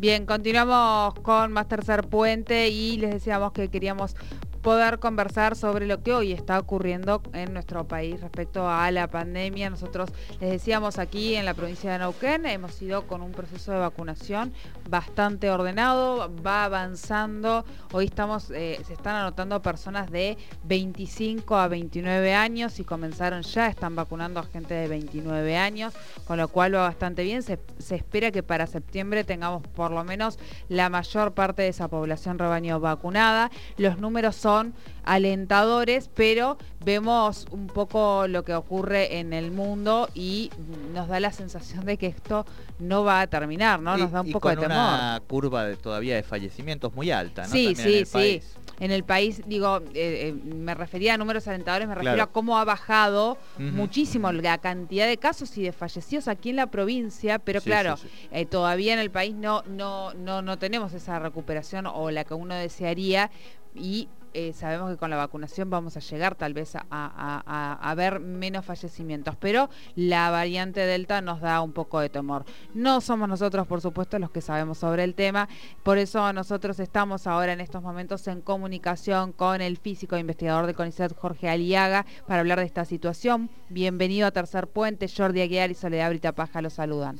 Bien, continuamos con más tercer puente y les decíamos que queríamos poder conversar sobre lo que hoy está ocurriendo en nuestro país respecto a la pandemia. Nosotros les decíamos aquí en la provincia de Neuquén, hemos ido con un proceso de vacunación bastante ordenado, va avanzando. Hoy estamos, eh, se están anotando personas de 25 a 29 años y comenzaron ya, están vacunando a gente de 29 años, con lo cual va bastante bien. Se, se espera que para septiembre tengamos por lo menos la mayor parte de esa población rebaño vacunada. Los números son son alentadores, pero vemos un poco lo que ocurre en el mundo y nos da la sensación de que esto no va a terminar, ¿no? Nos da un poco de temor. Una curva de, todavía de fallecimientos muy alta, ¿no? Sí, sí, sí. En el país, digo, eh, eh, me refería a números alentadores, me refiero a cómo ha bajado muchísimo la cantidad de casos y de fallecidos aquí en la provincia, pero claro, eh, todavía en el país no, no, no, no tenemos esa recuperación o la que uno desearía y eh, sabemos que con la vacunación vamos a llegar tal vez a, ver menos fallecimientos, pero la variante Delta nos da un poco de temor. No somos nosotros, por supuesto, los que sabemos sobre el tema, por eso nosotros estamos ahora en estos momentos en comunicación con el físico e investigador de CONICET, Jorge Aliaga, para hablar de esta situación. Bienvenido a Tercer Puente, Jordi Aguiar y Soledad Brita Paja los saludan.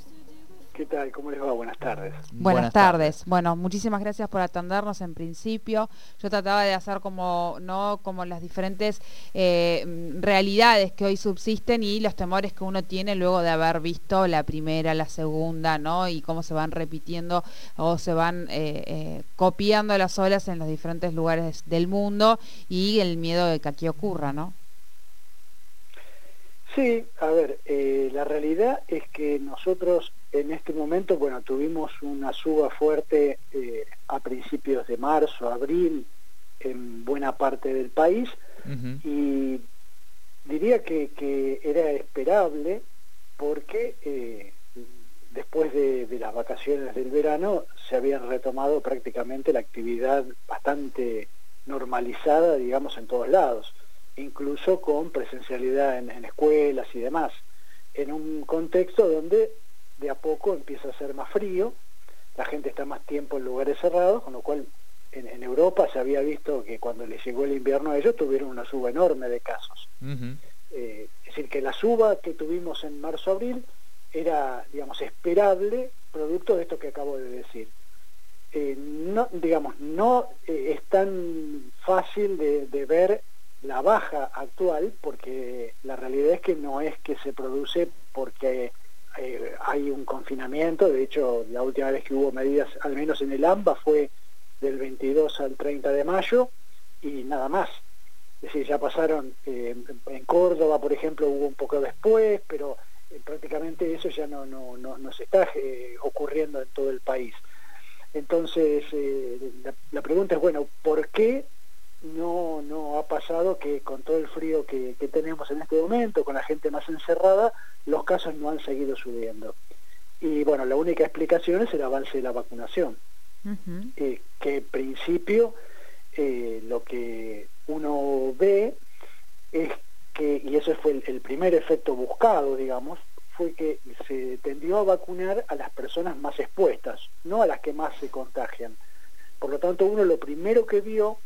¿Qué tal? ¿Cómo les va? Buenas tardes. Buenas, tardes. Bueno, muchísimas gracias por atendernos en principio. Yo trataba de hacer como, ¿no? como las diferentes eh, realidades que hoy subsisten y los temores que uno tiene luego de haber visto la primera, la segunda, ¿no? Y cómo se van repitiendo o se van eh, eh, copiando las olas en los diferentes lugares del mundo y el miedo de que aquí ocurra, ¿no? Sí, a ver, la realidad es que nosotros en este momento, bueno, tuvimos una suba fuerte eh, a principios de marzo, abril, en buena parte del país, y diría que, era esperable porque eh, después de, las vacaciones del verano se había retomado prácticamente la actividad bastante normalizada, digamos, en todos lados, incluso con presencialidad en escuelas y demás, en un contexto donde de a poco empieza a ser más frío, la gente está más tiempo en lugares cerrados, con lo cual en, Europa se había visto que cuando les llegó el invierno a ellos tuvieron una suba enorme de casos. Eh, es decir, que la suba que tuvimos en marzo-abril era, digamos, esperable, producto de esto que acabo de decir. Eh, no, digamos, no eh, es tan fácil de, de, ver la baja actual, porque la realidad es que no es que se produce porque eh, hay un confinamiento, de hecho la última vez que hubo medidas, al menos en el AMBA, fue del 22 al 30 de mayo y nada más. Es decir, ya pasaron, eh, en Córdoba, por ejemplo, hubo un poco después, pero eh, prácticamente eso ya no, no, no, se está ocurriendo en todo el país. Entonces, la, pregunta es, bueno, ¿por qué no, no ha pasado que con todo el frío que, tenemos en este momento, con la gente más encerrada, los casos no han seguido subiendo. Y bueno, la única explicación es el avance de la vacunación, eh, que en principio eh, lo que uno ve es que, y ese fue el, primer efecto buscado, digamos, fue que se tendió a vacunar a las personas más expuestas, no a las que más se contagian. Por lo tanto, uno lo primero que vio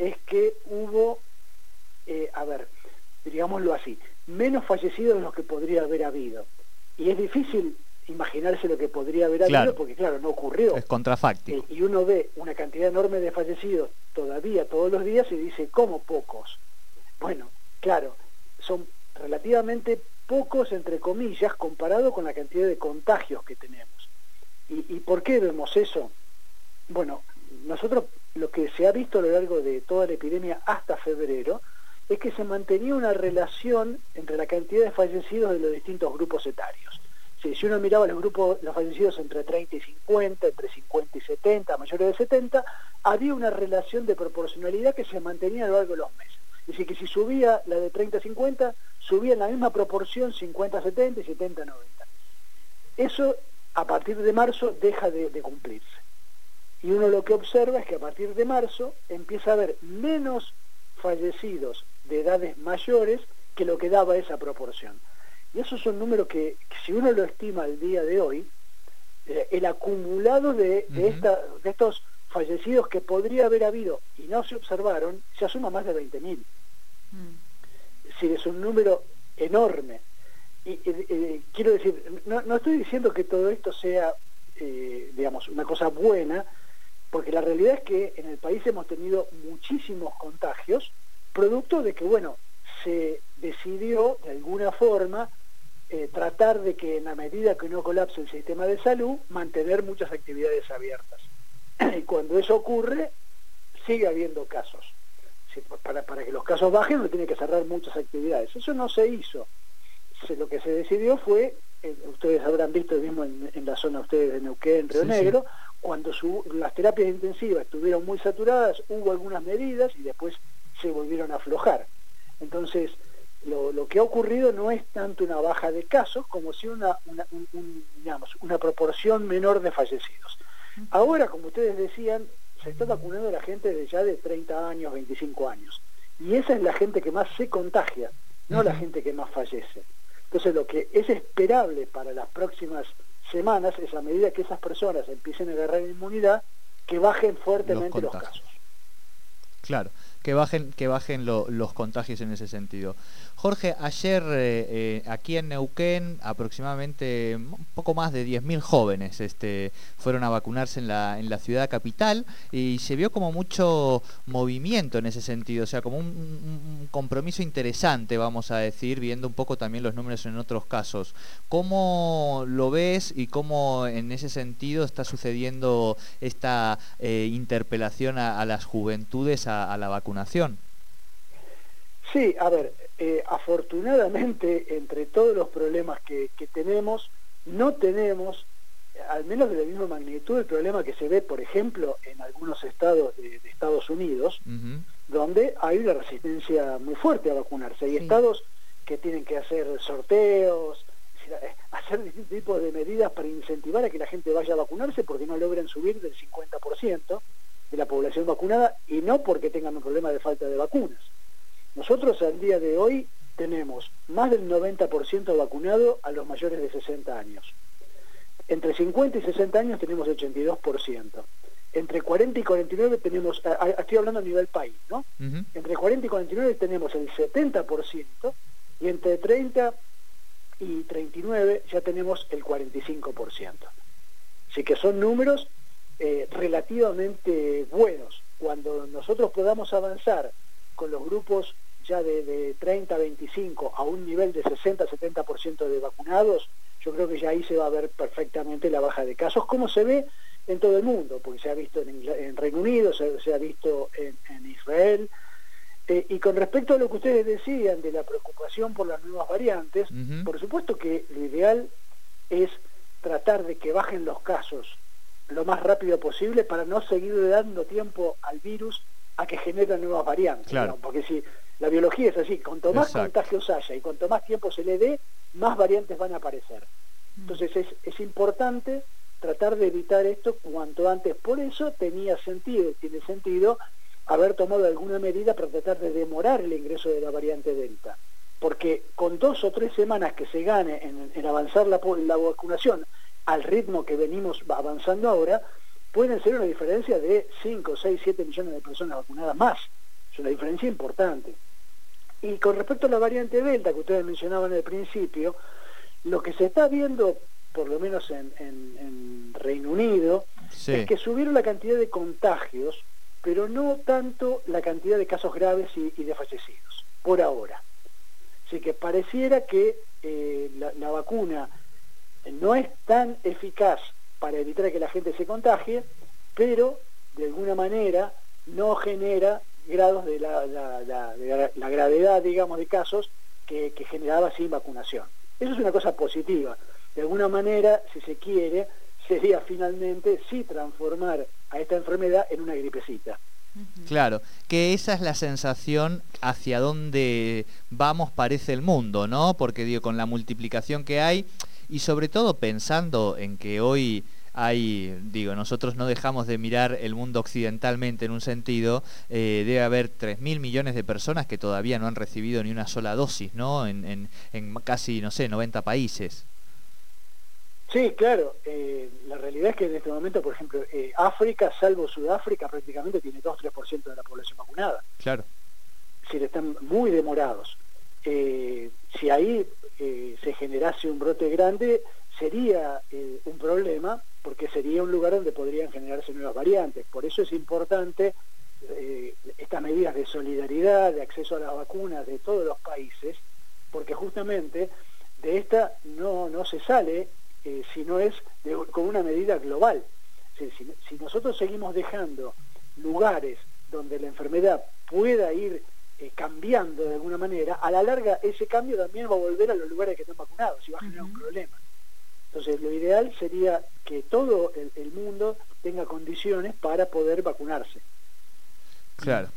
es que hubo, eh, a ver, digámoslo así, menos fallecidos de los que podría haber habido. Y es difícil imaginarse lo que podría haber habido porque claro, no ocurrió. Es contrafáctico. Eh, y uno ve una cantidad enorme de fallecidos todavía todos los días y dice, ¿cómo pocos? Bueno, claro, son relativamente pocos, entre comillas, comparado con la cantidad de contagios que tenemos. y por qué vemos eso? Bueno, nosotros lo que se ha visto a lo largo de toda la epidemia hasta febrero es que se mantenía una relación entre la cantidad de fallecidos de los distintos grupos etarios. si uno miraba los grupos, los fallecidos entre 30 y 50, entre 50 y 70, mayores de 70, había una relación de proporcionalidad que se mantenía a lo largo de los meses. Es decir, que si subía la de 30 a 50, subía en la misma proporción 50 a 70 y 70 a 90. Eso, a partir de marzo, deja de cumplirse. Y uno lo que observa es que a partir de marzo empieza a haber menos fallecidos de edades mayores que lo que daba esa proporción. Y esos son números que, si uno lo estima al día de hoy, eh, el acumulado de, esta, de estos fallecidos que podría haber habido y no se observaron, se asuma más de 20.000. Mm. Es decir, es un número enorme. Y quiero decir, no, no, estoy diciendo que todo esto sea, eh, digamos, una cosa buena, porque la realidad es que en el país hemos tenido muchísimos contagios, producto de que, bueno, se decidió de alguna forma eh, tratar de que en la medida que no colapse el sistema de salud, mantener muchas actividades abiertas. y cuando eso ocurre, sigue habiendo casos. para, para, que los casos bajen, uno tiene que cerrar muchas actividades. Eso no se hizo. lo que se decidió fue, eh, ustedes habrán visto mismo en, la zona ustedes de Neuquén, Río Negro, cuando las terapias intensivas estuvieron muy saturadas, hubo algunas medidas y después se volvieron a aflojar. Entonces, lo, que ha ocurrido no es tanto una baja de casos como si una, una, digamos, una proporción menor de fallecidos. Ahora, como ustedes decían, se está vacunando la gente de ya de 30 años, 25 años. Y esa es la gente que más se contagia, no la gente que más fallece. Entonces, lo que es esperable para las próximas semanas es a medida que esas personas empiecen a agarrar inmunidad, que bajen fuertemente los casos. Claro que bajen, que bajen los contagios en ese sentido. Jorge, ayer eh, eh, aquí en Neuquén aproximadamente un poco más de 10.000 jóvenes este, fueron a vacunarse en la, en la ciudad capital y se vio como mucho movimiento en ese sentido, o sea, como un, compromiso interesante, vamos a decir, viendo un poco también los números en otros casos. ¿Cómo lo ves y cómo en ese sentido está sucediendo esta eh, interpelación a, las juventudes a, a la vacunación? Sí, a ver, eh, afortunadamente entre todos los problemas que, tenemos, no tenemos, al menos de la misma magnitud, el problema que se ve, por ejemplo, en algunos estados de, Estados Unidos, donde hay una resistencia muy fuerte a vacunarse. Hay estados que tienen que hacer sorteos, hacer distintos tipos de medidas para incentivar a que la gente vaya a vacunarse porque no logran subir del 50% de la población vacunada y no porque tengan un problema de falta de vacunas. Nosotros al día de hoy tenemos más del 90% vacunado a los mayores de 60 años. Entre 50 y 60 años tenemos 82%. Entre 40 y 49 tenemos, estoy hablando a nivel país, ¿no? Entre 40 y 49 tenemos el 70% y entre 30 y 39 ya tenemos el 45%. Así que son números eh, relativamente buenos. Cuando nosotros podamos avanzar con los grupos ya de, 30 a 25 a un nivel de 60-70% de vacunados, yo creo que ya ahí se va a ver perfectamente la baja de casos, como se ve en todo el mundo, porque se ha visto en, Reino Unido, se, ha visto en, Israel. Eh, y con respecto a lo que ustedes decían de la preocupación por las nuevas variantes, por supuesto que lo ideal es tratar de que bajen los casos lo más rápido posible para no seguir dando tiempo al virus a que genere nuevas variantes. Porque si la biología es así, cuanto más contagios haya y cuanto más tiempo se le dé, más variantes van a aparecer. Mm. Entonces es, es importante tratar de evitar esto cuanto antes. Por eso tenía sentido, tiene sentido, haber tomado alguna medida para tratar de demorar el ingreso de la variante Delta. Porque con dos o tres semanas que se gane en, avanzar la, la vacunación al ritmo que venimos avanzando ahora, pueden ser una diferencia de 5, 6, 7 millones de personas vacunadas más. Es una diferencia importante. Y con respecto a la variante Delta que ustedes mencionaban al principio, lo que se está viendo, por lo menos en, Reino Unido, es que subieron la cantidad de contagios, pero no tanto la cantidad de casos graves y, de fallecidos, por ahora. Así que pareciera que eh, la vacuna no es tan eficaz para evitar que la gente se contagie, pero de alguna manera no genera grados de la, gravedad, digamos, de casos que, generaba sin vacunación. Eso es una cosa positiva. De alguna manera, si se quiere, sería finalmente sí transformar a esta enfermedad en una gripecita. Claro, que esa es la sensación hacia dónde vamos parece el mundo, ¿no? Porque digo, con la multiplicación que hay y sobre todo pensando en que hoy hay, digo, nosotros no dejamos de mirar el mundo occidentalmente en un sentido, eh, debe haber 3.000 millones de personas que todavía no han recibido ni una sola dosis, ¿no? En, en, casi, no sé, 90 países. Sí, claro. Eh, la realidad es que en este momento, por ejemplo, eh, África, salvo Sudáfrica, prácticamente tiene 2-3% de la población vacunada. Claro. Es decir, están muy demorados. Si ahí se generase un brote grande, sería un problema porque sería un lugar donde podrían generarse nuevas variantes. Por eso es importante estas medidas de solidaridad, de acceso a las vacunas de todos los países, porque justamente de esta no, no se sale eh, si no es con una medida global. Si, nosotros seguimos dejando lugares donde la enfermedad pueda ir eh, cambiando de alguna manera, a la larga ese cambio también va a volver a los lugares que están vacunados y va a generar un problema. Entonces, lo ideal sería que todo el mundo tenga condiciones para poder vacunarse. Claro.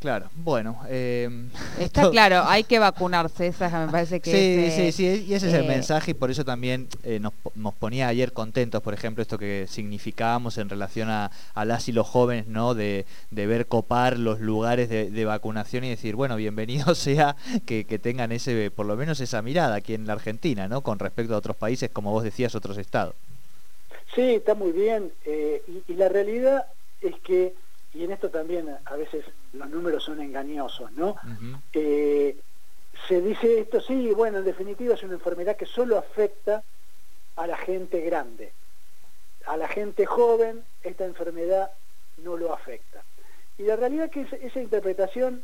Claro, bueno. Eh, Está claro, hay que vacunarse, esa me parece que sí, Sí, sí, y ese es el eh, mensaje y por eso también eh, nos, ponía ayer contentos, por ejemplo, esto que significábamos en relación a, las y los jóvenes, ¿no? De, ver copar los lugares de, vacunación y decir, bueno, bienvenido sea que, tengan ese, por lo menos esa mirada aquí en la Argentina, ¿no? Con respecto a otros países, como vos decías, otros estados. Sí, está muy bien. y la realidad es que y en esto también a veces los números son engañosos, ¿no? Eh, se dice esto, sí, bueno, en definitiva es una enfermedad que solo afecta a la gente grande. A la gente joven esta enfermedad no lo afecta. Y la realidad es que esa interpretación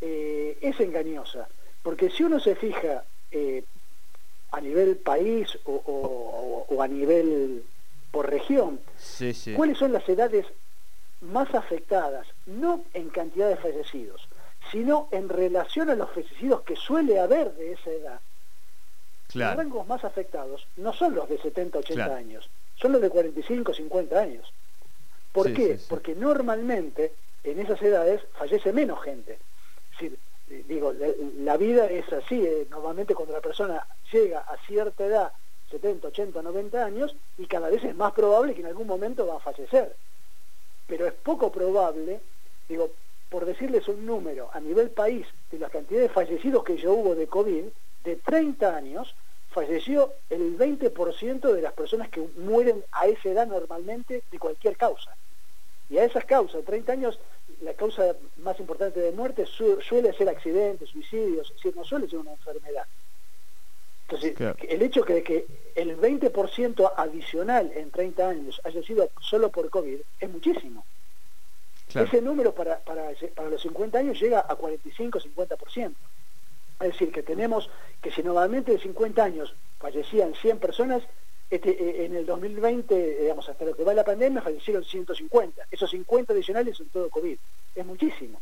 eh, es engañosa, porque si uno se fija eh, a nivel país o, a nivel por región, ¿cuáles son las edades más afectadas, no en cantidad de fallecidos, sino en relación a los fallecidos que suele haber de esa edad. Los rangos más afectados no son los de 70, 80 años, son los de 45, 50 años. ¿Por qué? Porque normalmente en esas edades fallece menos gente. digo, la, vida es así, eh, normalmente cuando la persona llega a cierta edad, 70, 80, 90 años, y cada vez es más probable que en algún momento va a fallecer pero es poco probable, digo, por decirles un número, a nivel país, de la cantidad de fallecidos que ya hubo de COVID, de 30 años, falleció el 20% de las personas que mueren a esa edad normalmente de cualquier causa. Y a esas causas, 30 años, la causa más importante de muerte suele ser accidentes, suicidios, es decir, no suele ser una enfermedad. Entonces, el hecho de que el 20% adicional en 30 años haya sido solo por COVID es muchísimo. Ese número para, para, para, los 50 años llega a 45-50%. Es decir, que tenemos que si normalmente de 50 años fallecían 100 personas, este, eh, en el 2020, digamos, hasta lo que va la pandemia, fallecieron 150. Esos 50 adicionales son todo COVID. Es muchísimo.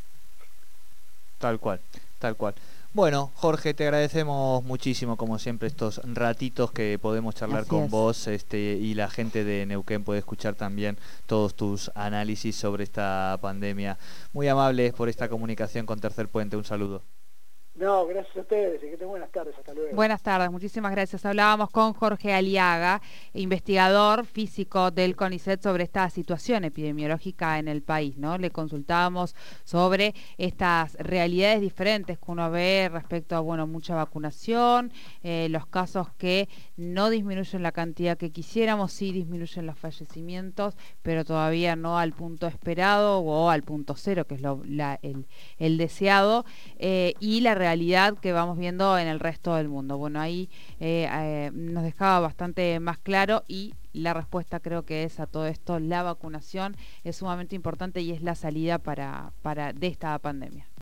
Tal cual, tal cual. Bueno, Jorge, te agradecemos muchísimo, como siempre, estos ratitos que podemos charlar con vos este, y la gente de Neuquén puede escuchar también todos tus análisis sobre esta pandemia. Muy amables por esta comunicación con Tercer Puente. Un saludo. No, gracias a ustedes y que tengan buenas tardes. Hasta luego. Buenas tardes, muchísimas gracias. Hablábamos con Jorge Aliaga, investigador físico del CONICET sobre esta situación epidemiológica en el país. ¿no? Le consultábamos sobre estas realidades diferentes que uno ve respecto a bueno, mucha vacunación, eh, los casos que no disminuyen la cantidad que quisiéramos, sí disminuyen los fallecimientos, pero todavía no al punto esperado o al punto cero, que es lo, el, deseado, eh, y la realidad que vamos viendo en el resto del mundo. Bueno, ahí eh, eh, nos dejaba bastante más claro y la respuesta creo que es a todo esto, la vacunación es sumamente importante y es la salida para, para de esta pandemia.